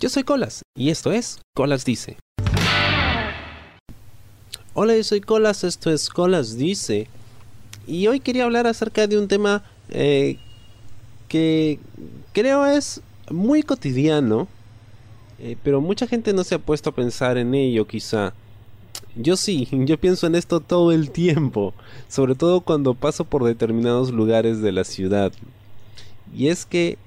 Yo soy Colas y esto es Colas Dice. Hola, yo soy Colas, esto es Colas Dice. Y hoy quería hablar acerca de un tema eh, que creo es muy cotidiano, eh, pero mucha gente no se ha puesto a pensar en ello quizá. Yo sí, yo pienso en esto todo el tiempo, sobre todo cuando paso por determinados lugares de la ciudad. Y es que,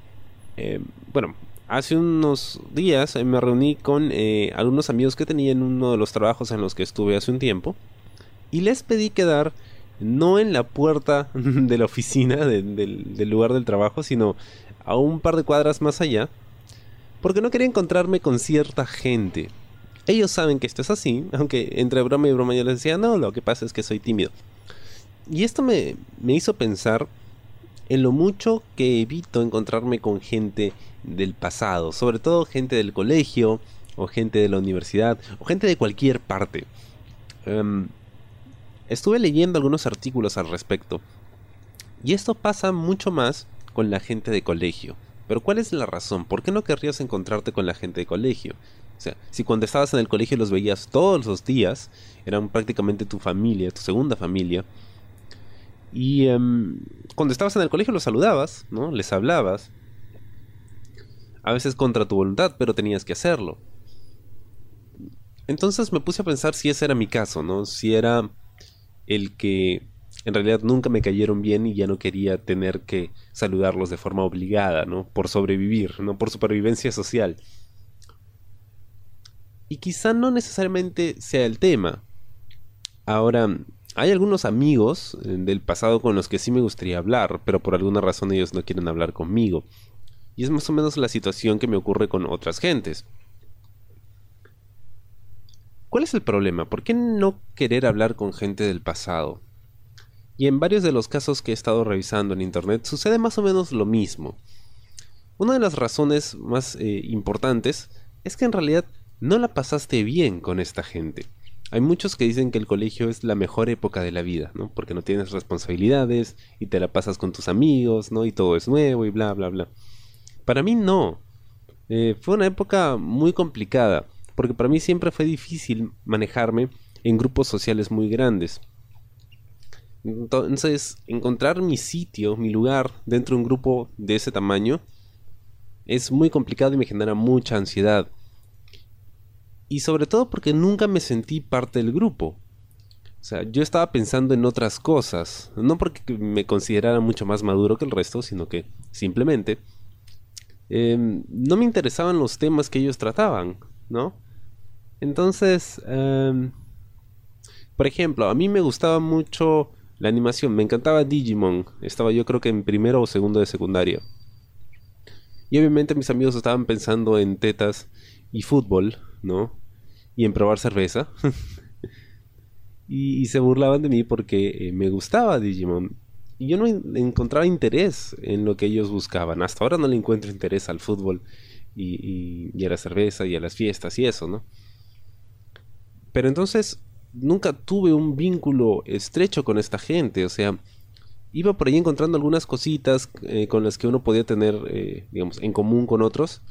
eh, bueno, hace unos días me reuní con eh, algunos amigos que tenía en uno de los trabajos en los que estuve hace un tiempo y les pedí quedar no en la puerta de la oficina del lugar del trabajo, sino a un par de cuadras más allá, porque no quería encontrarme con cierta gente. Ellos saben que esto es así, aunque entre broma y broma yo les decía, no, lo que pasa es que soy tímido. Y esto me, me hizo pensar en lo mucho que evito encontrarme con gente del pasado, sobre todo gente del colegio, o gente de la universidad, o gente de cualquier parte. Em, estuve leyendo algunos artículos al respecto, y esto pasa mucho más con la gente de colegio. Pero ¿cuál es la razón? ¿Por qué no querrías encontrarte con la gente de colegio? O sea, si cuando estabas en el colegio los veías todos los días, eran prácticamente tu familia, tu segunda familia. Y em, cuando estabas en el colegio los saludabas, ¿no? Les hablabas. A veces contra tu voluntad, pero tenías que hacerlo. Entonces me puse a pensar si ese era mi caso, ¿no? Si era el que en realidad nunca me cayeron bien y ya no quería tener que saludarlos de forma obligada, ¿no? Por sobrevivir, ¿no? Por supervivencia social. Y quizá no necesariamente sea el tema. Ahora, hay algunos amigos eh, del pasado con los que sí me gustaría hablar, pero por alguna razón ellos no quieren hablar conmigo. Y es más o menos la situación que me ocurre con otras gentes. ¿Cuál es el problema? ¿Por qué no querer hablar con gente del pasado? Y en varios de los casos que he estado revisando en internet sucede más o menos lo mismo. Una de las razones más eh, importantes es que en realidad no la pasaste bien con esta gente. Hay muchos que dicen que el colegio es la mejor época de la vida, ¿no? Porque no tienes responsabilidades y te la pasas con tus amigos, ¿no? Y todo es nuevo y bla, bla, bla. Para mí no. Eh, fue una época muy complicada, porque para mí siempre fue difícil manejarme en grupos sociales muy grandes. Entonces, encontrar mi sitio, mi lugar dentro de un grupo de ese tamaño es muy complicado y me genera mucha ansiedad. Y sobre todo porque nunca me sentí parte del grupo. O sea, yo estaba pensando en otras cosas. No porque me considerara mucho más maduro que el resto, sino que simplemente em, no me interesaban los temas que ellos trataban, ¿no? Entonces, em, por ejemplo, a mí me gustaba mucho la animación, me encantaba Digimon. Estaba yo creo que en primero o segundo de secundaria. Y obviamente mis amigos estaban pensando en tetas y fútbol, ¿no? Y en probar cerveza. y, se burlaban de mí porque eh, me gustaba Digimon. Y yo no encontraba interés en lo que ellos buscaban. Hasta ahora no le encuentro interés al fútbol y, y a la cerveza y a las fiestas y eso, ¿no? Pero entonces nunca tuve un vínculo estrecho con esta gente, o sea, iba por ahí encontrando algunas cositas eh, con las que uno podía tener, eh, digamos, en común con otros,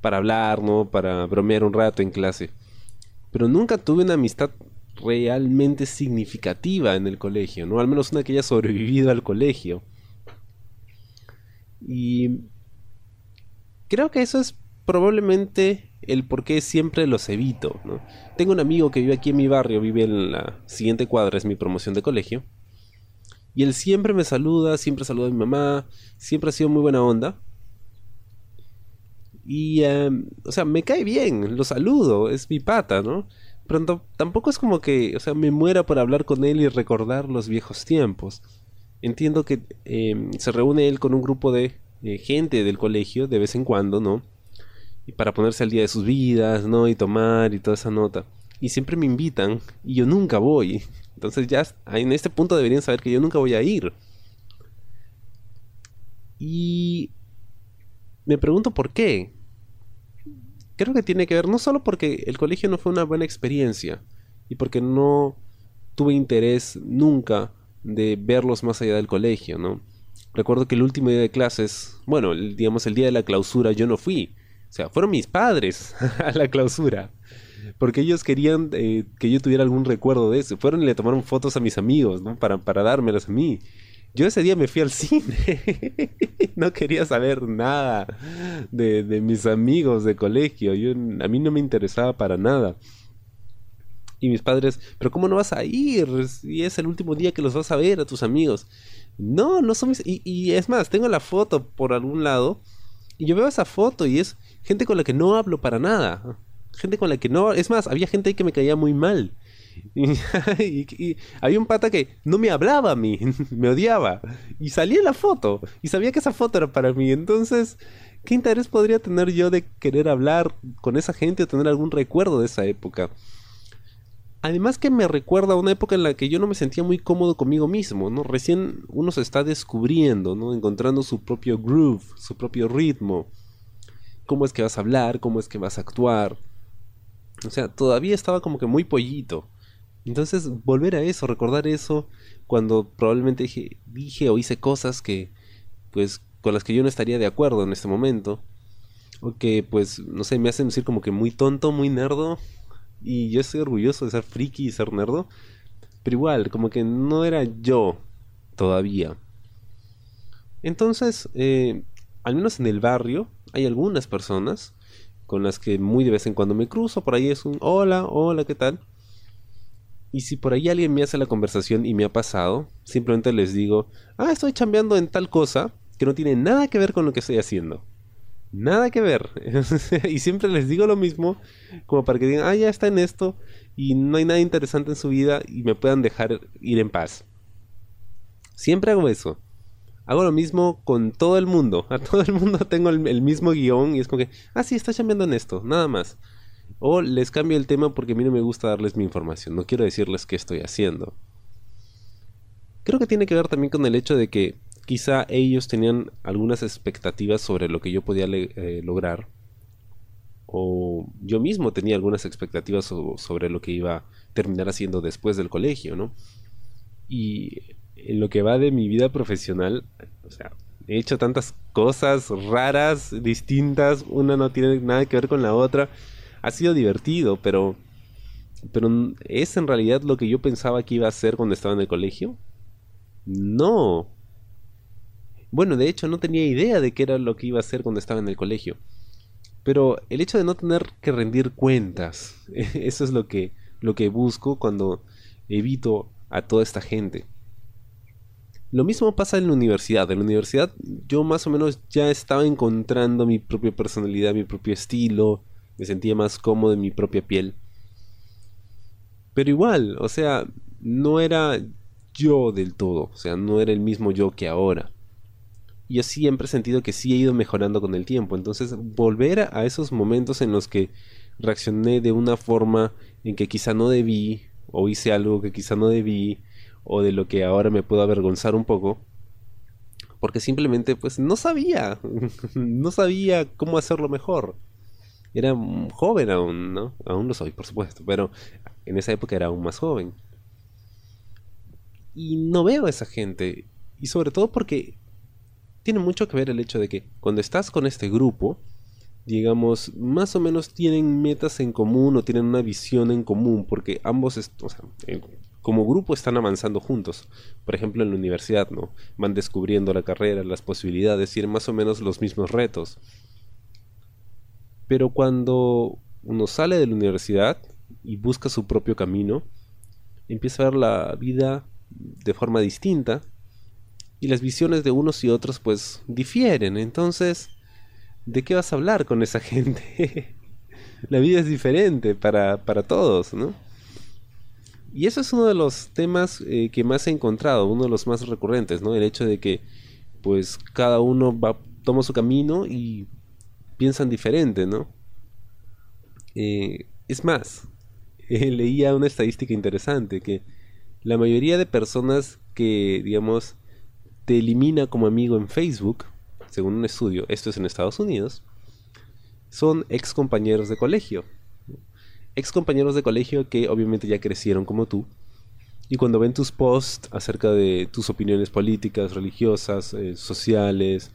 para hablar, ¿no? Para bromear un rato en clase. Pero nunca tuve una amistad realmente significativa en el colegio, ¿no? Al menos una que haya sobrevivido al colegio. Y creo que eso es probablemente el por qué siempre los evito. ¿no? Tengo un amigo que vive aquí en mi barrio, vive en la siguiente cuadra, es mi promoción de colegio. Y él siempre me saluda, siempre saluda a mi mamá, siempre ha sido muy buena onda. Y, em, o sea, me cae bien, lo saludo, es mi pata, ¿no? Pero tampoco es como que, o sea, me muera por hablar con él y recordar los viejos tiempos. Entiendo que em, se reúne él con un grupo de eh, gente del colegio de vez en cuando, ¿no? y para ponerse al día de sus vidas, ¿no? Y tomar y toda esa nota. Y siempre me invitan y yo nunca voy. Entonces ya en este punto deberían saber que yo nunca voy a ir. Y me pregunto por qué. Creo que tiene que ver no solo porque el colegio no fue una buena experiencia y porque no tuve interés nunca de verlos más allá del colegio, ¿no? Recuerdo que el último día de clases, bueno, digamos el día de la clausura yo no fui, O sea, fueron mis padres a la clausura. Porque ellos querían eh, que yo tuviera algún recuerdo de eso. Fueron y le tomaron fotos a mis amigos, ¿no? Para, para dármelas a mí. Yo ese día me fui al cine. no quería saber nada de, de mis amigos de colegio. Yo, a mí no me interesaba para nada. Y mis padres, pero ¿cómo no vas a ir? Y es el último día que los vas a ver a tus amigos. No, no son mis... Y, y es más, tengo la foto por algún lado. Y yo veo esa foto y es gente con la que no hablo para nada. Gente con la que no... Es más, había gente ahí que me caía muy mal. Y, había un pata que no me hablaba a mí, me odiaba. Y salía la foto. Y sabía que esa foto era para mí. Entonces, ¿qué interés podría tener yo de querer hablar con esa gente o tener algún recuerdo de esa época? Además que me recuerda a una época en la que yo no me sentía muy cómodo conmigo mismo, ¿no? Recién uno se está descubriendo, ¿no? Encontrando su propio groove, su propio ritmo. Cómo es que vas a hablar, cómo es que vas a actuar. O sea, todavía estaba como que muy pollito. Entonces, volver a eso, recordar eso, cuando probablemente dije, dije o hice cosas que, pues, con las que yo no estaría de acuerdo en este momento. O que, pues, no sé, me hacen decir como que muy tonto, muy nerdo y yo estoy orgulloso de ser friki y ser nerdo. Pero igual, como que no era yo todavía. Entonces, eh, al menos en el barrio, hay algunas personas con las que muy de vez en cuando me cruzo. Por ahí es un hola, hola, ¿qué tal? Y si por ahí alguien me hace la conversación y me ha pasado, simplemente les digo, ah, estoy chambeando en tal cosa que no tiene nada que ver con lo que estoy haciendo. Nada que ver. y siempre les digo lo mismo, como para que digan, ah, ya está en esto y no hay nada interesante en su vida y me puedan dejar ir en paz. Siempre hago eso. Hago lo mismo con todo el mundo. A todo el mundo tengo el, mismo guion y es como que, ah, sí, está cambiando en esto, nada más. O les cambio el tema porque a mí no me gusta darles mi información, no quiero decirles qué estoy haciendo. Creo que tiene que ver también con el hecho de que quizá ellos tenían algunas expectativas sobre lo que yo podía eh, lograr. O yo mismo tenía algunas expectativas sobre lo que iba a terminar haciendo después del colegio, ¿no? Y en lo que va de mi vida profesional, o sea, he hecho tantas cosas raras, distintas, una no tiene nada que ver con la otra. Ha sido divertido, pero pero ¿es en realidad lo que yo pensaba que iba a hacer cuando estaba en el colegio? No, bueno, de hecho no tenía idea de qué era lo que iba a hacer cuando estaba en el colegio. Pero el hecho de no tener que rendir cuentas, eso es lo que, lo que busco cuando evito a toda esta gente. Lo mismo pasa en la universidad. En la universidad yo más o menos ya estaba encontrando mi propia personalidad, mi propio estilo, me sentía más cómodo en mi propia piel. Pero igual, o sea, no era yo del todo, o sea, no era el mismo yo que ahora yo siempre he sentido que sí he ido mejorando con el tiempo. Entonces, volver a esos momentos en los que reaccioné de una forma en que quizá no debí, o hice algo que quizá no debí, o de lo que ahora me puedo avergonzar un poco, porque simplemente pues no sabía, no sabía cómo hacerlo mejor. Era joven aún, ¿no? Aún lo soy, por supuesto, pero en esa época era aún más joven. Y no veo a esa gente. Y sobre todo porque tiene mucho que ver el hecho de que cuando estás con este grupo, digamos, más o menos tienen metas en común o tienen una visión en común, porque ambos, o sea, como grupo están avanzando juntos. Por ejemplo, en la universidad, ¿no? Van descubriendo la carrera, las posibilidades, tienen más o menos los mismos retos. Pero cuando uno sale de la universidad y busca su propio camino, empieza a ver la vida de forma distinta y las visiones de unos y otros pues difieren. Entonces, ¿de qué vas a hablar con esa gente? la vida es diferente para, para, todos, ¿no? Y eso es uno de los temas eh, que más he encontrado, uno de los más recurrentes, ¿no? El hecho de que pues cada uno va, toma su camino y piensan diferente, ¿no? Eh, es más, leía una estadística interesante que la mayoría de personas que, digamos, te elimina como amigo en Facebook, según un estudio, esto es en Estados Unidos, son ex compañeros de colegio. Ex compañeros de colegio que obviamente ya crecieron como tú. Y cuando ven tus posts acerca de tus opiniones políticas, religiosas, eh, sociales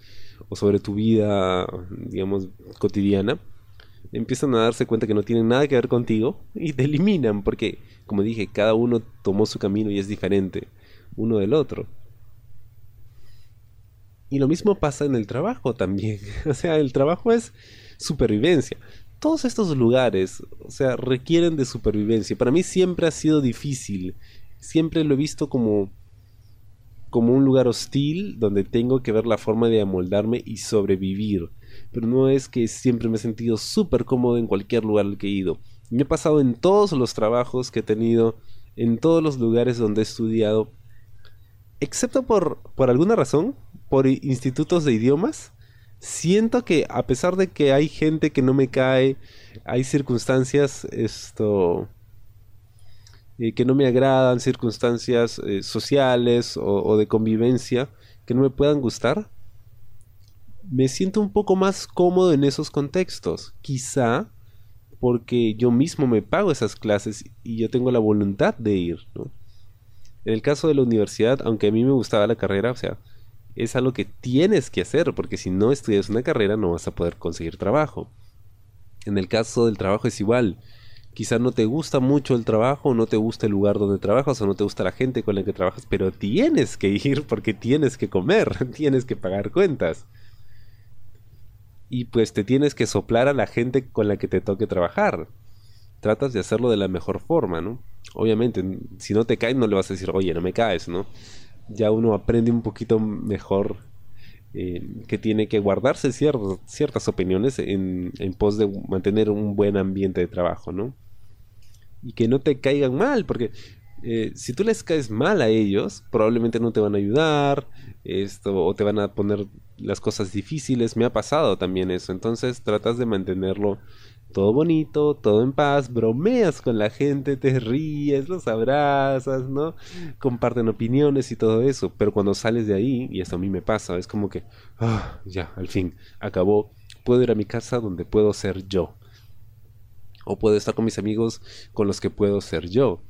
o sobre tu vida, digamos, cotidiana, empiezan a darse cuenta que no tienen nada que ver contigo y te eliminan porque, como dije, cada uno tomó su camino y es diferente uno del otro. Y lo mismo pasa en el trabajo también. O sea, el trabajo es supervivencia. Todos estos lugares, o sea, requieren de supervivencia. Para mí siempre ha sido difícil. Siempre lo he visto como como un lugar hostil donde tengo que ver la forma de amoldarme y sobrevivir. Pero no es que siempre me he sentido súper cómodo en cualquier lugar al que he ido. Me he pasado en todos los trabajos que he tenido, en todos los lugares donde he estudiado, excepto por, por alguna razón, por institutos de idiomas, siento que a pesar de que hay gente que no me cae, hay circunstancias esto eh, que no me agradan, circunstancias eh, sociales o, de convivencia que no me puedan gustar, me siento un poco más cómodo en esos contextos. Quizá porque yo mismo me pago esas clases y yo tengo la voluntad de ir. En el caso de la universidad, aunque a mí me gustaba la carrera, o sea, es algo que tienes que hacer, porque si no estudias una carrera no vas a poder conseguir trabajo. En el caso del trabajo es igual. Quizá no te gusta mucho el trabajo, no te gusta el lugar donde trabajas o no te gusta la gente con la que trabajas, pero tienes que ir porque tienes que comer, tienes que pagar cuentas. Y pues te tienes que soplar a la gente con la que te toque trabajar. Tratas de hacerlo de la mejor forma, ¿no? Obviamente, si no te caes no le vas a decir, oye, no me caes, ¿no? ya uno aprende un poquito mejor eh, que tiene que guardarse ciertas opiniones en, pos de mantener un buen ambiente de trabajo, ¿no? Y que no te caigan mal, porque eh, si tú les caes mal a ellos, probablemente no te van a ayudar, esto, o te van a poner las cosas difíciles. Me ha pasado también eso. Entonces tratas de mantenerlo todo bonito, todo en paz, bromeas con la gente, te ríes, los abrazas, ¿no? Comparten opiniones y todo eso, pero cuando sales de ahí, y esto a mí me pasa, es como que, ah, ya, al fin, acabó, puedo ir a mi casa donde puedo ser yo. O puedo estar con mis amigos con los que puedo ser yo.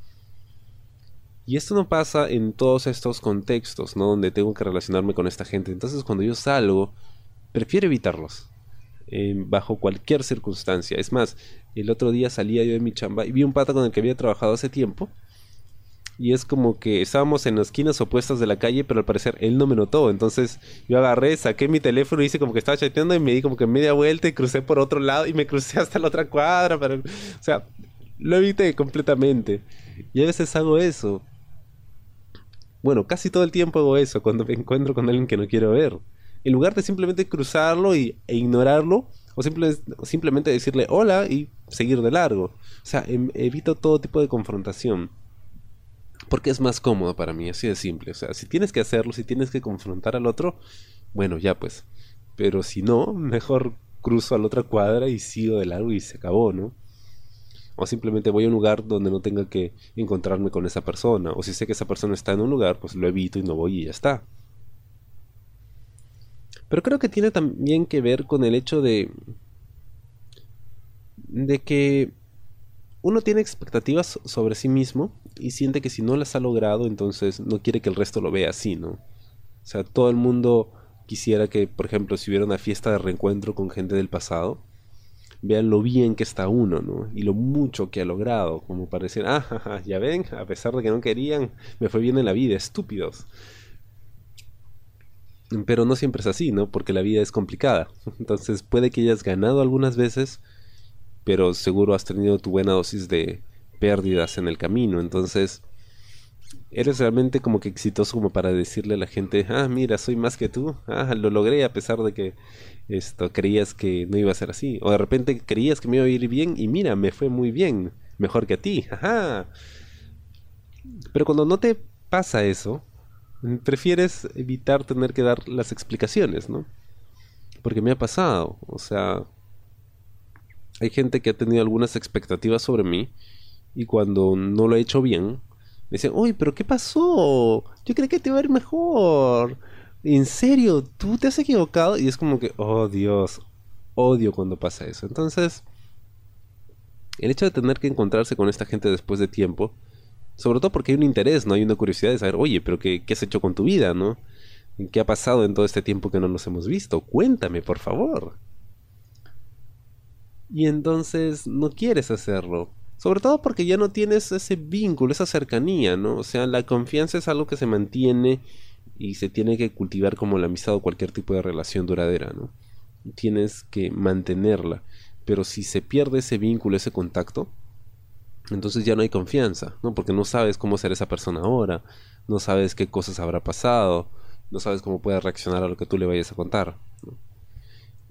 Y esto no pasa en todos estos contextos, ¿no? Donde tengo que relacionarme con esta gente. Entonces cuando yo salgo, prefiero evitarlos bajo cualquier circunstancia. Es más, el otro día salía yo de mi chamba y vi un pata con el que había trabajado hace tiempo. Y es como que estábamos en las esquinas opuestas de la calle, pero al parecer él no me notó. Entonces yo agarré, saqué mi teléfono y hice como que estaba chateando y me di como que media vuelta y crucé por otro lado y me crucé hasta la otra cuadra. Pero, o sea, lo evité completamente. Y a veces hago eso. Bueno, casi todo el tiempo hago eso cuando me encuentro con alguien que no quiero ver en lugar de simplemente cruzarlo y, e ignorarlo, o, simplemente decirle hola y seguir de largo. O sea, em, evito todo tipo de confrontación. Porque es más cómodo para mí, así de simple. O sea, si tienes que hacerlo, si tienes que confrontar al otro, bueno, ya pues. Pero si no, mejor cruzo a la otra cuadra y sigo de largo y se acabó, ¿no? O simplemente voy a un lugar donde no tenga que encontrarme con esa persona. O si sé que esa persona está en un lugar, pues lo evito y no voy y ya está. Pero creo que tiene también que ver con el hecho de. de que uno tiene expectativas sobre sí mismo y siente que si no las ha logrado, entonces no quiere que el resto lo vea así, ¿no? O sea, todo el mundo quisiera que, por ejemplo, si hubiera una fiesta de reencuentro con gente del pasado, vean lo bien que está uno, ¿no? Y lo mucho que ha logrado, como para decir, ah, ya ven, a pesar de que no querían, me fue bien en la vida, estúpidos. Pero no siempre es así, ¿no? Porque la vida es complicada. Entonces puede que hayas ganado algunas veces, pero seguro has tenido tu buena dosis de pérdidas en el camino. Entonces, eres realmente como que exitoso como para decirle a la gente, ah, mira, soy más que tú, ah, lo logré a pesar de que esto creías que no iba a ser así. O de repente creías que me iba a ir bien y mira, me fue muy bien, mejor que a ti, ajá. Pero cuando no te pasa eso, prefieres evitar tener que dar las explicaciones, ¿no? Porque me ha pasado, o sea, hay gente que ha tenido algunas expectativas sobre mí y cuando no lo he hecho bien, me dicen, uy, pero ¿qué pasó? Yo creí que te iba a ir mejor. ¿En serio? ¿Tú te has equivocado? Y es como que, oh Dios, odio cuando pasa eso. Entonces, el hecho de tener que encontrarse con esta gente después de tiempo, sobre todo porque hay un interés, ¿no? Hay una curiosidad de saber, oye, pero ¿qué, has hecho con tu vida, no? ¿Qué ha pasado en todo este tiempo que no nos hemos visto? Cuéntame, por favor. Y entonces no quieres hacerlo. Sobre todo porque ya no tienes ese vínculo, esa cercanía, ¿no? O sea, la confianza es algo que se mantiene y se tiene que cultivar como la amistad o cualquier tipo de relación duradera, ¿no? Tienes que mantenerla. Pero si se pierde ese vínculo, ese contacto, entonces ya no hay confianza, ¿no? Porque no sabes cómo será esa persona ahora, no sabes qué cosas habrá pasado, no sabes cómo puede reaccionar a lo que tú le vayas a contar.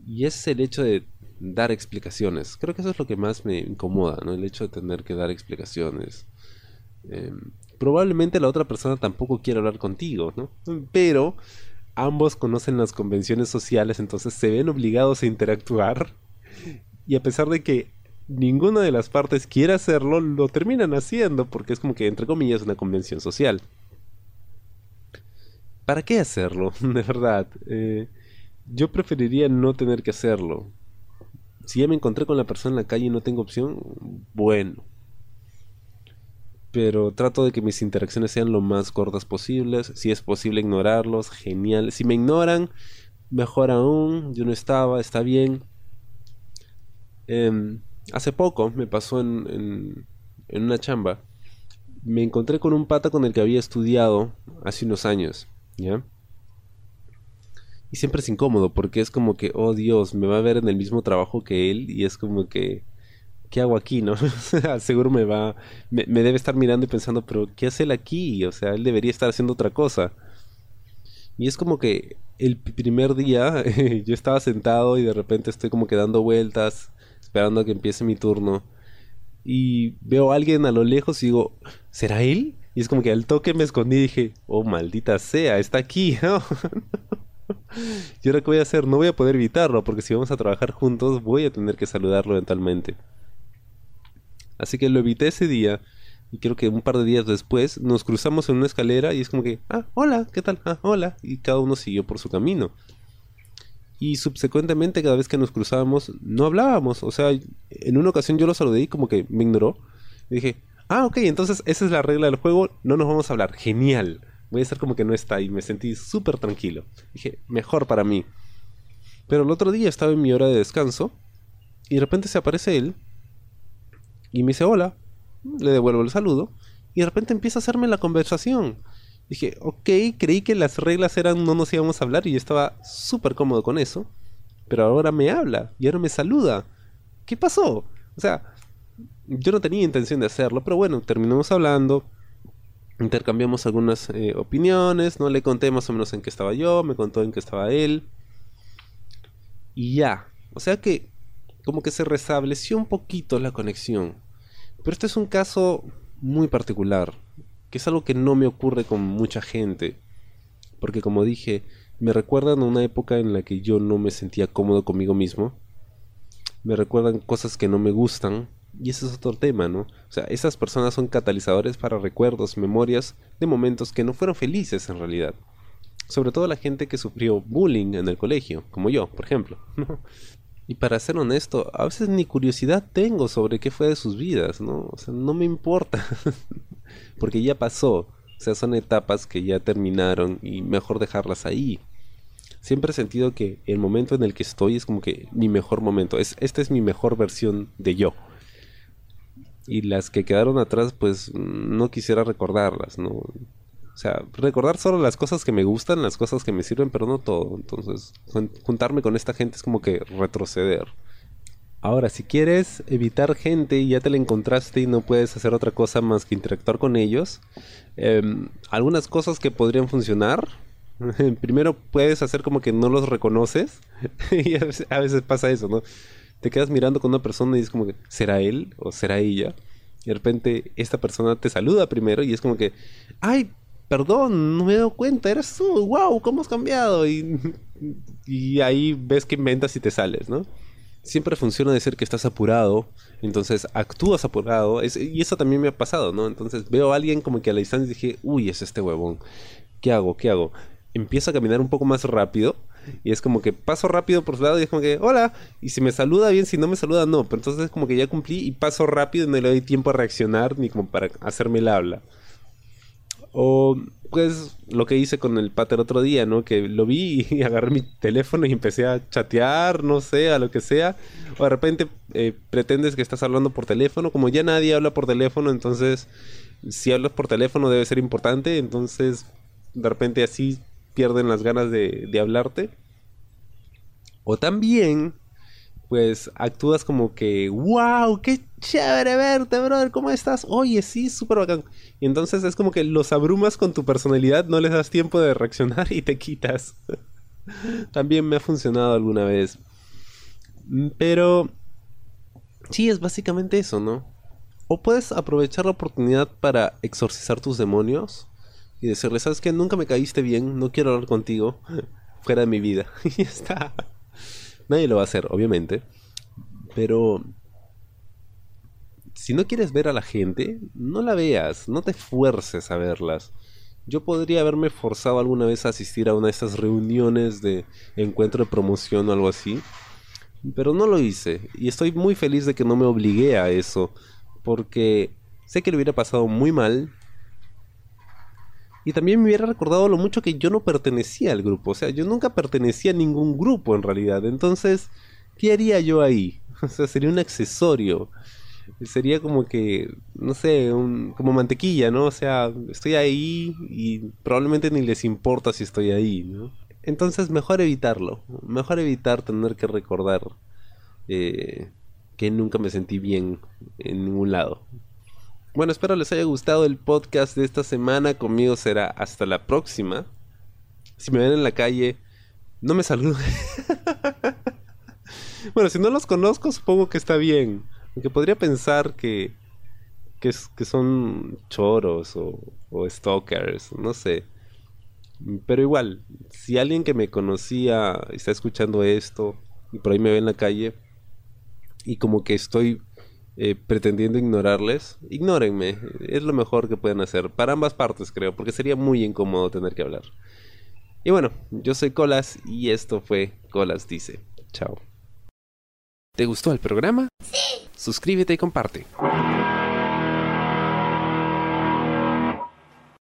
Y ese es el hecho de dar explicaciones. Creo que eso es lo que más me incomoda, ¿no? El hecho de tener que dar explicaciones. Em, probablemente la otra persona tampoco quiere hablar contigo, ¿no? Pero ambos conocen las convenciones sociales, entonces se ven obligados a interactuar. Y a pesar de que ninguna de las partes quiere hacerlo, lo terminan haciendo porque es como que, entre comillas, una convención social. ¿Para qué hacerlo? De verdad. Eh, yo preferiría no tener que hacerlo. Si ya me encontré con la persona en la calle y no tengo opción, bueno. Pero trato de que mis interacciones sean lo más cortas posibles. Si es posible ignorarlos, genial. Si me ignoran, mejor aún. Yo no estaba, está bien. Eh, hace poco me pasó en, en, una chamba. Me encontré con un pata con el que había estudiado hace unos años, ¿ya? Y siempre es incómodo porque es como que, oh Dios, me va a ver en el mismo trabajo que él y es como que, ¿qué hago aquí, no? Seguro me va, me, me, debe estar mirando y pensando, pero ¿qué hace él aquí? O sea, él debería estar haciendo otra cosa. Y es como que el primer día yo estaba sentado y de repente estoy como que dando vueltas esperando a que empiece mi turno. Y veo a alguien a lo lejos y digo, ¿será él? Y es como que al toque me escondí y dije, oh maldita sea, está aquí. ¿Y ahora qué voy a hacer? No voy a poder evitarlo, porque si vamos a trabajar juntos voy a tener que saludarlo eventualmente. Así que lo evité ese día. Y creo que un par de días después nos cruzamos en una escalera y es como que, ah, hola, ¿qué tal? Ah, hola. Y cada uno siguió por su camino y subsecuentemente cada vez que nos cruzábamos no hablábamos. O sea, en una ocasión yo lo saludé y como que me ignoró. Y dije, ah, ok, entonces esa es la regla del juego, no nos vamos a hablar. Genial. Voy a ser como que no está y me sentí súper tranquilo. Dije, mejor para mí. Pero el otro día estaba en mi hora de descanso y de repente se aparece él y me dice hola. Le devuelvo el saludo y de repente empieza a hacerme la conversación. Dije, ok, creí que las reglas eran no nos íbamos a hablar y estaba súper cómodo con eso. Pero ahora me habla y ahora me saluda. ¿Qué pasó? O sea, yo no tenía intención de hacerlo, pero bueno, terminamos hablando. Intercambiamos algunas eh, opiniones, ¿no? Le conté más o menos en qué estaba yo, me contó en qué estaba él. Y ya. O sea que como que se restableció un poquito la conexión. Pero este es un caso muy particular que es algo que no me ocurre con mucha gente, porque como dije, me recuerdan una época en la que yo no me sentía cómodo conmigo mismo, me recuerdan cosas que no me gustan, y ese es otro tema, ¿no? O sea, esas personas son catalizadores para recuerdos, memorias de momentos que no fueron felices en realidad. Sobre todo la gente que sufrió bullying en el colegio, como yo, por ejemplo. Y para ser honesto, a veces ni curiosidad tengo sobre qué fue de sus vidas, ¿no? O sea, no me importa. Porque ya pasó. O sea, son etapas que ya terminaron y mejor dejarlas ahí. Siempre he sentido que el momento en el que estoy es como que mi mejor momento. Es, esta es mi mejor versión de yo. Y las que quedaron atrás, pues no quisiera recordarlas, ¿no? O sea, recordar solo las cosas que me gustan, las cosas que me sirven, pero no todo. Entonces, juntarme con esta gente es como que retroceder. Ahora, si quieres evitar gente y ya te la encontraste y no puedes hacer otra cosa más que interactuar con ellos, em, algunas cosas que podrían funcionar. Primero puedes hacer como que no los reconoces. y a veces, a veces, pasa eso, ¿no? Te quedas mirando con una persona y es como que, ¿será él o será ella? Y de repente esta persona te saluda primero y es como que, ay, perdón, no me he dado cuenta, eres tú, wow, ¿cómo has cambiado? Y, y ahí ves que inventas y te sales, ¿no? Siempre funciona decir que estás apurado, entonces actúas apurado, y eso también me ha pasado, ¿no? Entonces veo a alguien como que a la distancia dije, uy, es este huevón, ¿qué hago? ¿Qué hago? Empiezo a caminar un poco más rápido, y es como que paso rápido por su lado y es como que, hola, y si me saluda bien, si no me saluda, no, pero entonces es como que ya cumplí y paso rápido y no le doy tiempo a reaccionar ni como para hacerme el habla. O pues lo que hice con el pater otro día, ¿no? Que lo vi y agarré mi teléfono y empecé a chatear, no sé, a lo que sea. O de repente eh, pretendes que estás hablando por teléfono, como ya nadie habla por teléfono, entonces si hablas por teléfono debe ser importante, entonces de repente así pierden las ganas de, de hablarte. O también pues actúas como que, wow, qué chévere verte, brother, ¿cómo estás? Oye, sí, súper bacán. Y entonces es como que los abrumas con tu personalidad, no les das tiempo de reaccionar y te quitas. También me ha funcionado alguna vez. Mm, pero... Sí, es básicamente eso, ¿no? O puedes aprovechar la oportunidad para exorcizar tus demonios y decirle, ¿sabes qué? Nunca me caíste bien, no quiero hablar contigo, fuera de mi vida. y está. Nadie lo va a hacer, obviamente. Pero si no quieres ver a la gente, no la veas, no te fuerces a verlas. Yo podría haberme forzado alguna vez a asistir a una de estas reuniones de encuentro de promoción o algo así, pero no lo hice y estoy muy feliz de que no me obligué a eso, porque sé que le hubiera pasado muy mal y también me hubiera recordado lo mucho que yo no pertenecía al grupo. O sea, yo nunca pertenecía a ningún grupo en realidad. Entonces, ¿qué haría yo ahí? O sea, sería un accesorio. Sería como que, no sé, un, como mantequilla, ¿no? O sea, estoy ahí y probablemente ni les importa si estoy ahí, ¿no? Entonces, mejor evitarlo. Mejor evitar tener que recordar eh, que nunca me sentí bien en ningún lado. Bueno, espero les haya gustado el podcast de esta semana. Conmigo será hasta la próxima. Si me ven en la calle, no me saluden. bueno, si no los conozco, supongo que está bien. Aunque podría pensar que, que, son choros o, o stalkers, no sé. Pero igual, si alguien que me conocía está escuchando esto y por ahí me ve en la calle y como que estoy eh, pretendiendo ignorarles, ignórenme. Es lo mejor que pueden hacer. Para ambas partes, creo, porque sería muy incómodo tener que hablar. Y bueno, yo soy Colas y esto fue Colas Dice. Chao. ¿Te gustó el programa? Sí. Suscríbete y comparte.